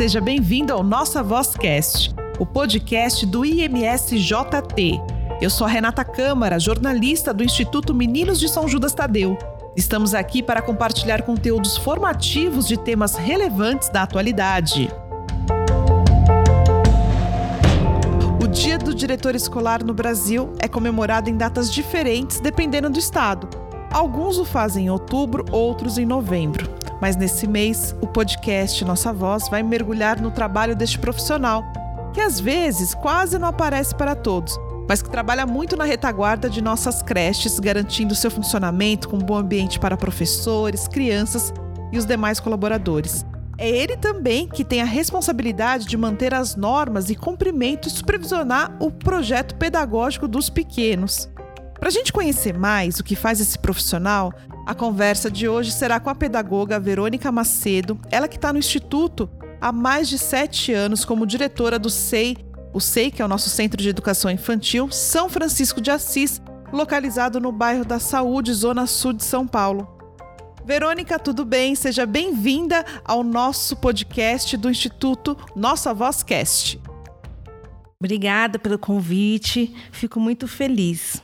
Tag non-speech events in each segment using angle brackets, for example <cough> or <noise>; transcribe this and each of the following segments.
Seja bem-vindo ao Nossa Vozcast, o podcast do IMSJT. Eu sou a Renata Câmara, jornalista do Instituto Meninos de São Judas Tadeu. Estamos aqui para compartilhar conteúdos formativos de temas relevantes da atualidade. O Dia do Diretor Escolar no Brasil é comemorado em datas diferentes dependendo do estado. Alguns o fazem em outubro, outros em novembro. Mas nesse mês, o podcast Nossa Voz vai mergulhar no trabalho deste profissional, que às vezes quase não aparece para todos, mas que trabalha muito na retaguarda de nossas creches, garantindo seu funcionamento com um bom ambiente para professores, crianças e os demais colaboradores. É ele também que tem a responsabilidade de manter as normas e cumprimento e supervisionar o projeto pedagógico dos pequenos. Para a gente conhecer mais o que faz esse profissional, a conversa de hoje será com a pedagoga Verônica Macedo, ela que está no Instituto há mais de sete anos como diretora do SEI, o SEI, que é o nosso Centro de Educação Infantil, São Francisco de Assis, localizado no bairro da Saúde, Zona Sul de São Paulo. Verônica, tudo bem? Seja bem-vinda ao nosso podcast do Instituto Nossa Vozcast. Obrigada pelo convite, fico muito feliz.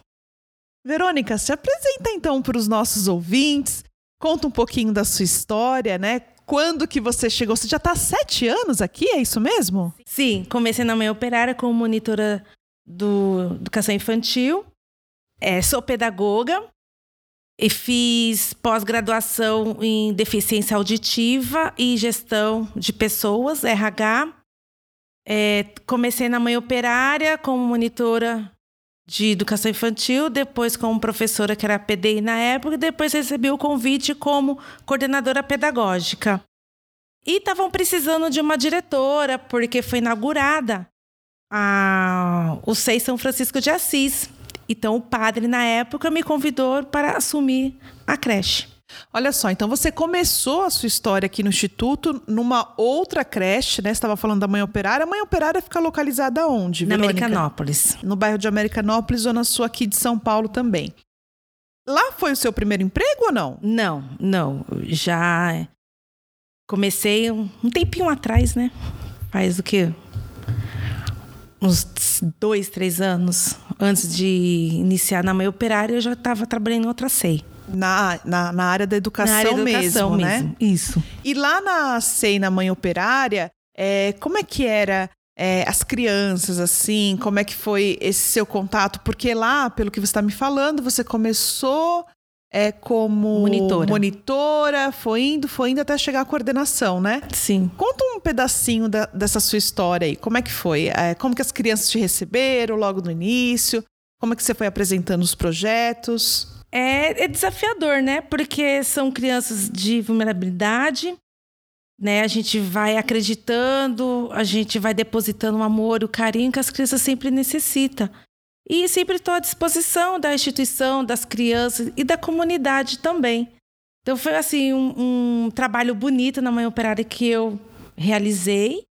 Verônica, se apresenta então para os nossos ouvintes, conta um pouquinho da sua história, né? Quando que você chegou? Você já está há sete anos aqui, é isso mesmo? Sim, comecei na manhã operária como monitora do educação infantil. É, sou pedagoga e fiz pós-graduação em deficiência auditiva e gestão de pessoas, RH. É, comecei na manhã operária como monitora de educação infantil, depois como professora que era PDI na época, e depois recebi o convite como coordenadora pedagógica. E estavam precisando de uma diretora, porque foi inaugurada a, o SEI São Francisco de Assis. Então o padre, na época, me convidou para assumir a creche. Olha só, então você começou a sua história aqui no Instituto numa outra creche, né? Você estava falando da Mãe Operária. A Mãe Operária fica localizada onde, Na Verônica? Americanópolis. No bairro de Americanópolis, zona sul aqui de São Paulo também. Lá foi o seu primeiro emprego ou não? Não, não. Já comecei um, um tempinho atrás, né? Faz o quê? Uns dois, três anos antes de iniciar na Mãe Operária, eu já estava trabalhando em outra SEI. Na, na, na, área da educação, na área da educação mesmo, mesmo, né? Isso. E lá na SEI, na Mãe Operária, é, como é que era é, as crianças, assim? Como é que foi esse seu contato? Porque lá, pelo que você está me falando, você começou é, como monitora. monitora, foi indo, foi indo até chegar à coordenação, né? Sim. Conta um pedacinho da, dessa sua história aí. Como é que foi? É, como que as crianças te receberam logo no início? Como é que você foi apresentando os projetos? É, é, desafiador, né? Porque são crianças de vulnerabilidade, né? A gente vai acreditando, a gente vai depositando o amor, o carinho que as crianças sempre necessitam. E sempre estou à disposição da instituição, das crianças e da comunidade também. Então foi assim um, um trabalho bonito na Mãe Operária que eu realizei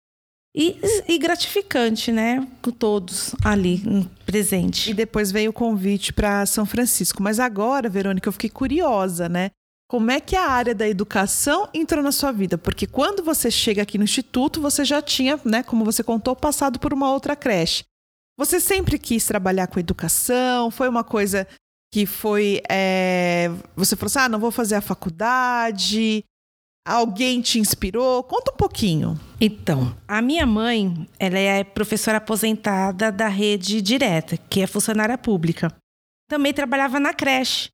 e, e, gratificante, né? Com todos ali presente. E depois veio o convite para São Francisco. Mas agora, Verônica, eu fiquei curiosa, né? Como é que a área da educação entrou na sua vida? Porque quando você chega aqui no Instituto, você já tinha, né, como você contou, passado por uma outra creche. Você sempre quis trabalhar com educação? Foi uma coisa que foi. É... Você falou assim: ah, não vou fazer a faculdade. Alguém te inspirou? Conta um pouquinho. Então, a minha mãe, ela é professora aposentada da rede direta, que é funcionária pública. Também trabalhava na creche.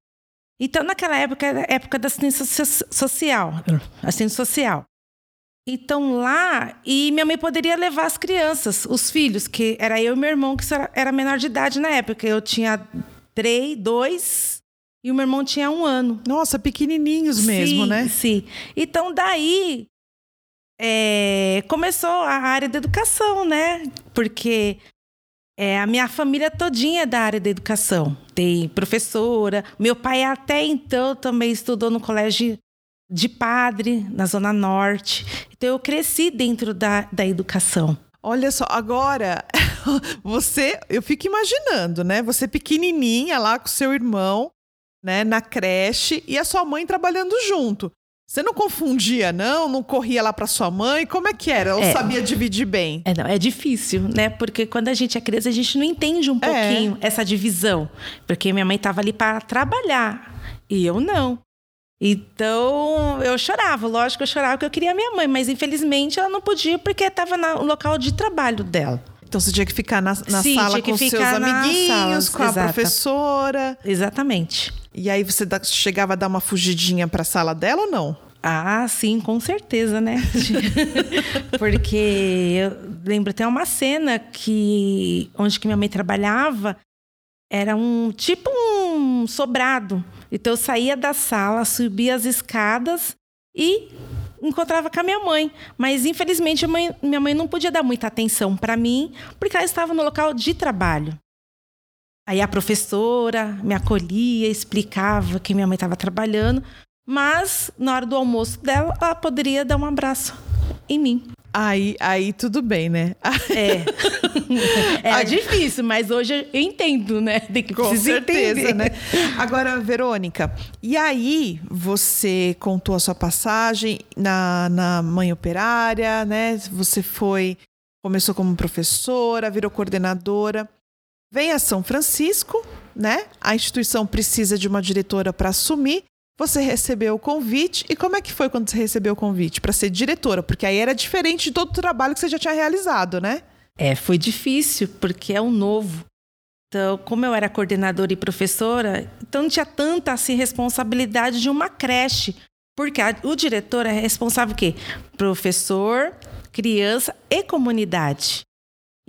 Então, naquela época, era época da assistência social, assistência social. Então, lá, e minha mãe poderia levar as crianças, os filhos, que era eu e meu irmão, que era menor de idade na época. Eu tinha três, dois e o meu irmão tinha um ano. Nossa, pequenininhos mesmo, sim, né? Sim. Então, daí é, começou a área da educação, né? Porque é, a minha família todinha é da área da educação. Tem professora. Meu pai até então também estudou no colégio de padre, na Zona Norte. Então, eu cresci dentro da, da educação. Olha só, agora <laughs> você, eu fico imaginando, né? Você pequenininha lá com seu irmão, né, na creche e a sua mãe trabalhando junto. Você não confundia, não? Não corria lá para sua mãe? Como é que era? Ou é. sabia dividir bem? É, não, é difícil, né? Porque quando a gente é criança, a gente não entende um é. pouquinho é. essa divisão. Porque minha mãe estava ali para trabalhar e eu não. Então, eu chorava, lógico que eu chorava porque eu queria minha mãe, mas infelizmente ela não podia porque estava no local de trabalho dela. Então você tinha que ficar na, na Sim, sala com seus amiguinhos, com a professora. Exatamente. E aí você chegava a dar uma fugidinha para a sala dela ou não? Ah, sim, com certeza, né? <laughs> Porque eu lembro até uma cena que onde que minha mãe trabalhava era um tipo um sobrado. Então eu saía da sala, subia as escadas e encontrava com a minha mãe. Mas infelizmente mãe, minha mãe não podia dar muita atenção para mim, porque ela estava no local de trabalho. Aí a professora me acolhia, explicava que minha mãe estava trabalhando, mas na hora do almoço dela, ela poderia dar um abraço em mim. Aí, aí tudo bem, né? É. Era <laughs> aí... difícil, mas hoje eu entendo, né? Tem que Com certeza, entender. né? <laughs> Agora, Verônica, e aí você contou a sua passagem na, na mãe operária, né? Você foi, começou como professora, virou coordenadora. Vem a São Francisco, né? A instituição precisa de uma diretora para assumir. Você recebeu o convite e como é que foi quando você recebeu o convite para ser diretora? Porque aí era diferente de todo o trabalho que você já tinha realizado, né? É, foi difícil porque é um novo. Então, como eu era coordenadora e professora, então não tinha tanta assim responsabilidade de uma creche, porque a, o diretor é responsável o quê? Professor, criança e comunidade.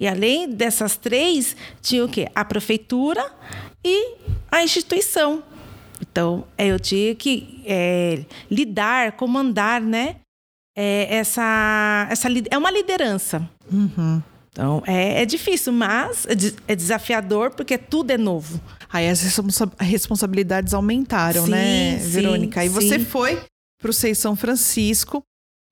E além dessas três, tinha o quê? A prefeitura e a instituição. Então, é, eu tinha que é, lidar, comandar, né? É, essa, essa é uma liderança. Uhum. Então, é, é difícil, mas é, é, desafiador porque tudo é novo. Aí as responsabilidades aumentaram, né, sim, né, Verônica? Aí você foi para o Seis São Francisco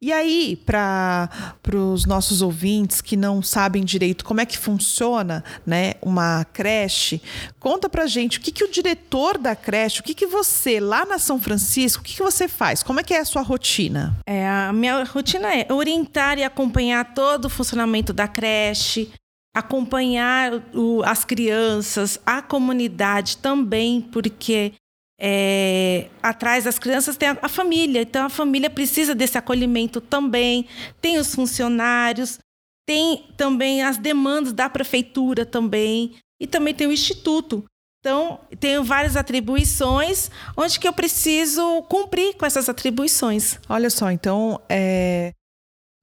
e aí, para os nossos ouvintes que não sabem direito como é que funciona né, uma creche, conta para gente o que, que o diretor da creche, o que, que você, lá na São Francisco, o que, que você faz? Como é que é a sua rotina? É, a minha rotina é orientar e acompanhar todo o funcionamento da creche, acompanhar o, as crianças, a comunidade também, porque é, atrás das crianças tem a, a, família, então a família precisa desse acolhimento também. Tem os funcionários, tem também as demandas da prefeitura também e também tem o instituto. Então tenho várias atribuições onde que eu preciso cumprir com essas atribuições. Olha só, então é,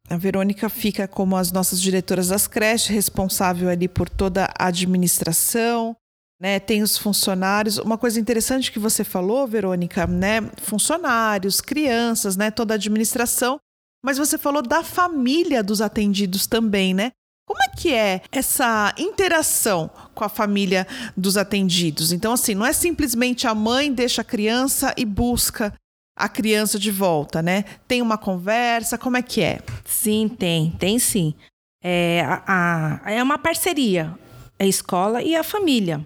a Verônica fica como as nossas diretoras das creches, responsável ali por toda a administração, né, tem os funcionários. Uma coisa interessante que você falou, Verônica, né? Funcionários, crianças, né? Toda a administração. Mas você falou da família dos atendidos também, né? Como é que é essa interação com a família dos atendidos? Então, assim, não é simplesmente a mãe deixa a criança e busca a criança de volta, né? Tem uma conversa, como é que é? Sim, tem, tem sim. É, a, a, é uma parceria, a escola e a família.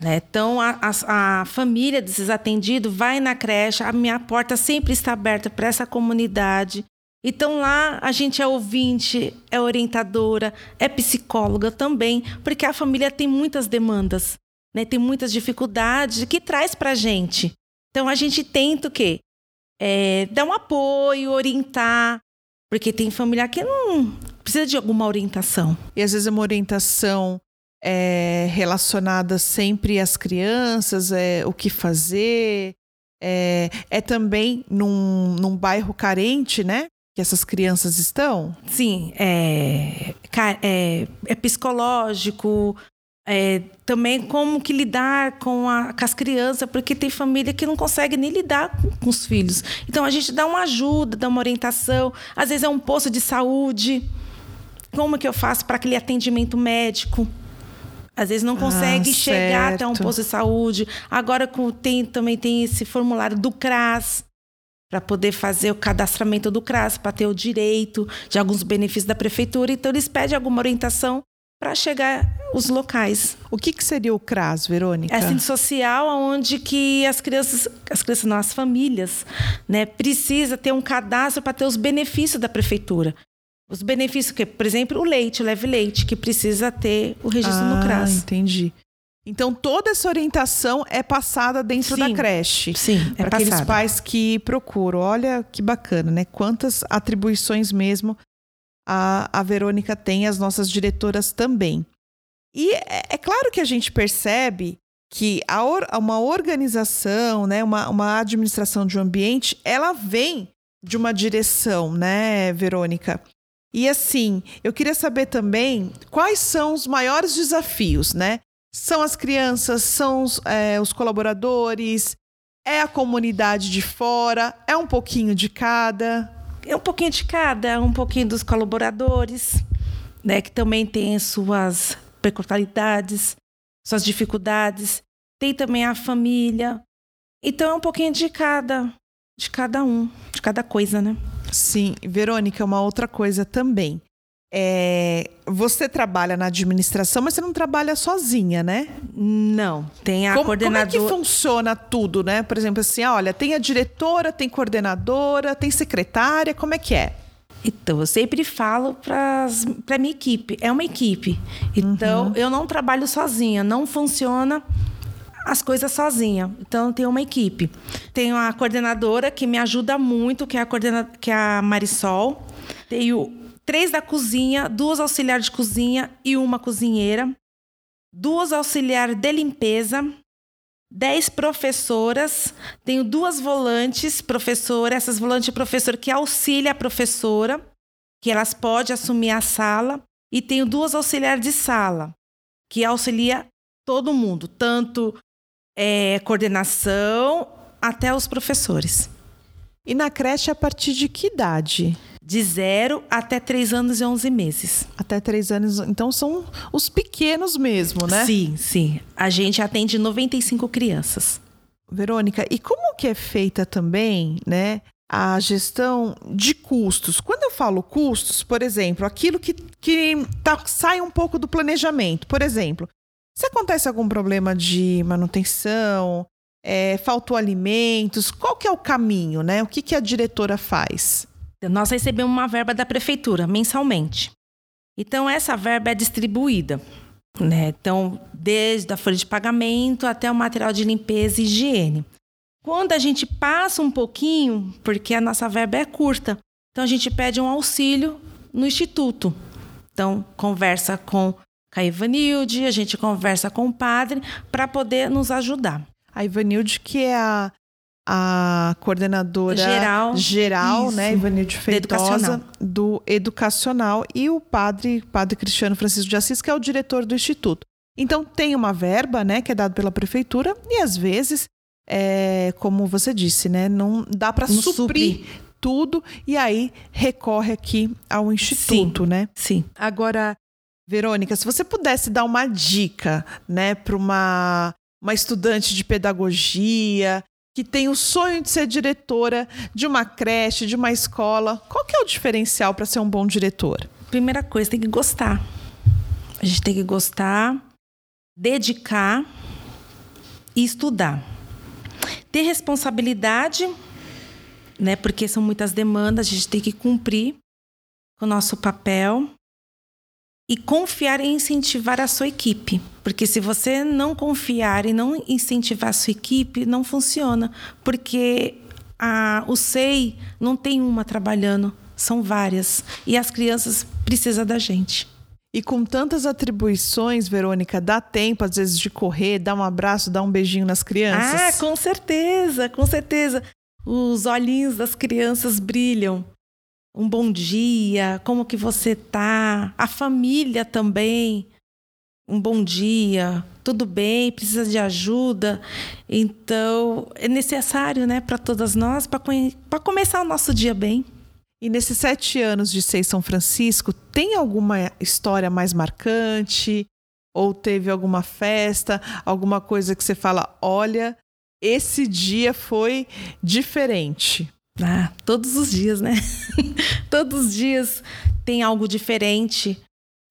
Né? Então, a, a, a, família desses atendidos vai na creche, a minha porta sempre está aberta para essa comunidade. Então, lá a gente é ouvinte, é orientadora, é psicóloga também, porque a família tem muitas demandas, né? tem muitas dificuldades que traz para a gente. Então, a gente tenta o quê? É, dar um apoio, orientar, porque tem família que não precisa de alguma orientação. E às vezes é uma orientação é, relacionada sempre às crianças, é, o que fazer. É, é também num, num bairro carente, né? Que essas crianças estão? Sim, é, é, é psicológico, é, também como que lidar com, a, com, as crianças, porque tem família que não consegue nem lidar com, com, os filhos. Então a gente dá uma ajuda, dá uma orientação. Às vezes é um posto de saúde. Como que eu faço para aquele atendimento médico? Às vezes não consegue ah, chegar certo. até um posto de saúde. Agora tem, também tem esse formulário do CRAS para poder fazer o cadastramento do CRAS, para ter o direito de alguns benefícios da prefeitura. Então, eles pedem alguma orientação para chegar os locais. O que, que seria o CRAS, Verônica? É assistente social onde que as crianças, as crianças não, as famílias, né, precisa ter um cadastro para ter os benefícios da prefeitura. Os benefícios que, por exemplo, o leite, o leve leite, que precisa ter o registro ah, no CRAS. entendi. Então toda essa orientação é passada dentro Sim. da creche. Sim, é para aqueles pais que procuram. Olha que bacana, né? Quantas atribuições mesmo a, a Verônica tem, as nossas diretoras também. E é, é claro que a gente percebe que a or- uma organização, né, uma, uma administração de um ambiente, ela vem de uma direção, né, Verônica? E assim, eu queria saber também quais são os maiores desafios, né? São as crianças, são os, é, os colaboradores, é a comunidade de fora, é um pouquinho de cada. É um pouquinho de cada, um pouquinho dos colaboradores, né, que também tem suas peculiaridades, suas dificuldades. Tem também a família. Então é um pouquinho de cada, de cada um, de cada coisa, né? Sim, Verônica, uma outra coisa também. É, você trabalha na administração, mas você não trabalha sozinha, né? Não, tem a como, como é coordenadora. que funciona tudo, né? Por exemplo, assim, ah, olha, tem a diretora, tem coordenadora, tem secretária, como é que é? Então, eu sempre falo para a minha equipe. É uma equipe. Então, Uhum. eu não trabalho sozinha. Não funciona as coisas sozinha. Então, tenho uma equipe. Tenho a coordenadora que me ajuda muito, que é a, coordena... que é a Marisol. Tenho três da cozinha, duas auxiliares de cozinha e uma cozinheira. Duas auxiliares de limpeza. Dez professoras, tenho duas volantes professora, essas volantes de professor que auxilia a professora, que elas podem assumir a sala, e tenho duas auxiliares de sala, que auxilia todo mundo, tanto é, coordenação até os professores. E na creche, a partir de que idade? De zero até três anos e onze meses. Até três anos. Então, são os pequenos mesmo, né? Sim, sim. A gente atende 95 crianças. Verônica, e como que é feita também, né, a gestão de custos? Quando eu falo custos, por exemplo, aquilo que, que tá- sai um pouco do planejamento. Por exemplo, se acontece algum problema de manutenção, é, faltou alimentos, qual que é o caminho, né? O que, que a diretora faz? Nós recebemos uma verba da prefeitura mensalmente. Então, essa verba é distribuída. Né? Então, desde a folha de pagamento até o material de limpeza e higiene. Quando a gente passa um pouquinho, porque a nossa verba é curta, então a gente pede um auxílio no instituto. Então, conversa com a Ivanilde, a gente conversa com o padre para poder nos ajudar. A Ivanilde, que é a, a coordenadora Geral. geral Isso. né, Ivanilde Feitosa, educacional. do Educacional, e o padre, padre Cristiano Francisco de Assis, que é o diretor do Instituto. Então, tem uma verba, né, que é dada pela prefeitura, e às vezes, é, como você disse, né, não dá para suprir supre. tudo, e aí recorre aqui ao Instituto, né? Sim. Agora, Verônica, se você pudesse dar uma dica, né, para uma, uma estudante de pedagogia que tem o sonho de ser diretora de uma creche, de uma escola, qual que é o diferencial para ser um bom diretor? Primeira coisa, tem que gostar. A gente tem que gostar, dedicar e estudar. Ter responsabilidade, né? Porque são muitas demandas, a gente tem que cumprir o nosso papel e confiar e incentivar a sua equipe. Porque se você não confiar e não incentivar a sua equipe, não funciona. Porque a, o SEI não tem uma trabalhando, são várias. E as crianças precisam da gente. E com tantas atribuições, Verônica, dá tempo às vezes de correr, dar um abraço, dar um beijinho nas crianças? Ah, com certeza, com certeza. Os olhinhos das crianças brilham. Um bom dia, como que você tá? A família também. Um bom dia, tudo bem? Precisa de ajuda? Então, é necessário, né, para todas nós, para começar o nosso dia bem. E nesses sete anos de Seis São Francisco, tem alguma história mais marcante? Ou teve alguma festa, alguma coisa que você fala, olha, esse dia foi diferente? Ah, todos os dias, né? <laughs> todos os dias tem algo diferente.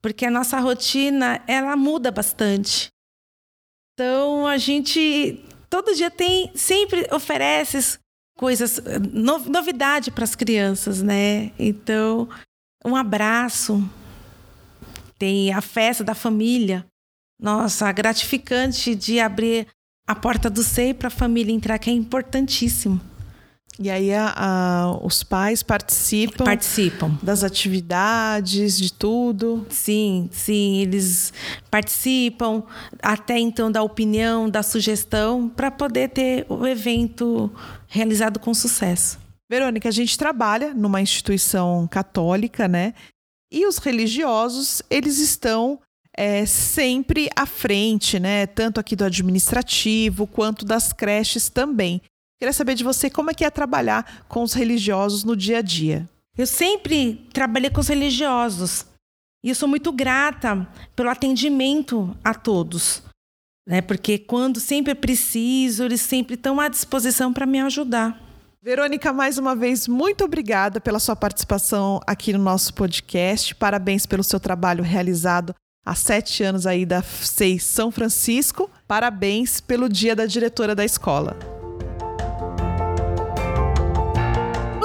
porque a nossa rotina ela muda bastante. Então a gente todo dia tem sempre oferece coisas novidade para as crianças, né? Então um abraço, tem a festa da família. Nossa, gratificante de abrir a porta do seio para a família entrar, que é importantíssimo. E aí a, a, os pais participam, participam das atividades, de tudo. Sim, sim, eles participam até então da opinião, da sugestão para poder ter o evento realizado com sucesso. Verônica, a gente trabalha numa instituição católica, né? E os religiosos, eles estão é, sempre à frente, né? Tanto aqui do administrativo quanto das creches também. Queria saber de você como é que é trabalhar com os religiosos no dia a dia. Eu sempre trabalhei com os religiosos e eu sou muito grata pelo atendimento a todos, né? Porque quando sempre preciso, eles sempre estão à disposição para me ajudar. Verônica, mais uma vez, muito obrigada pela sua participação aqui no nosso podcast. Parabéns pelo seu trabalho realizado há sete anos aí da SEI São Francisco. Parabéns pelo Dia da Diretora da Escola.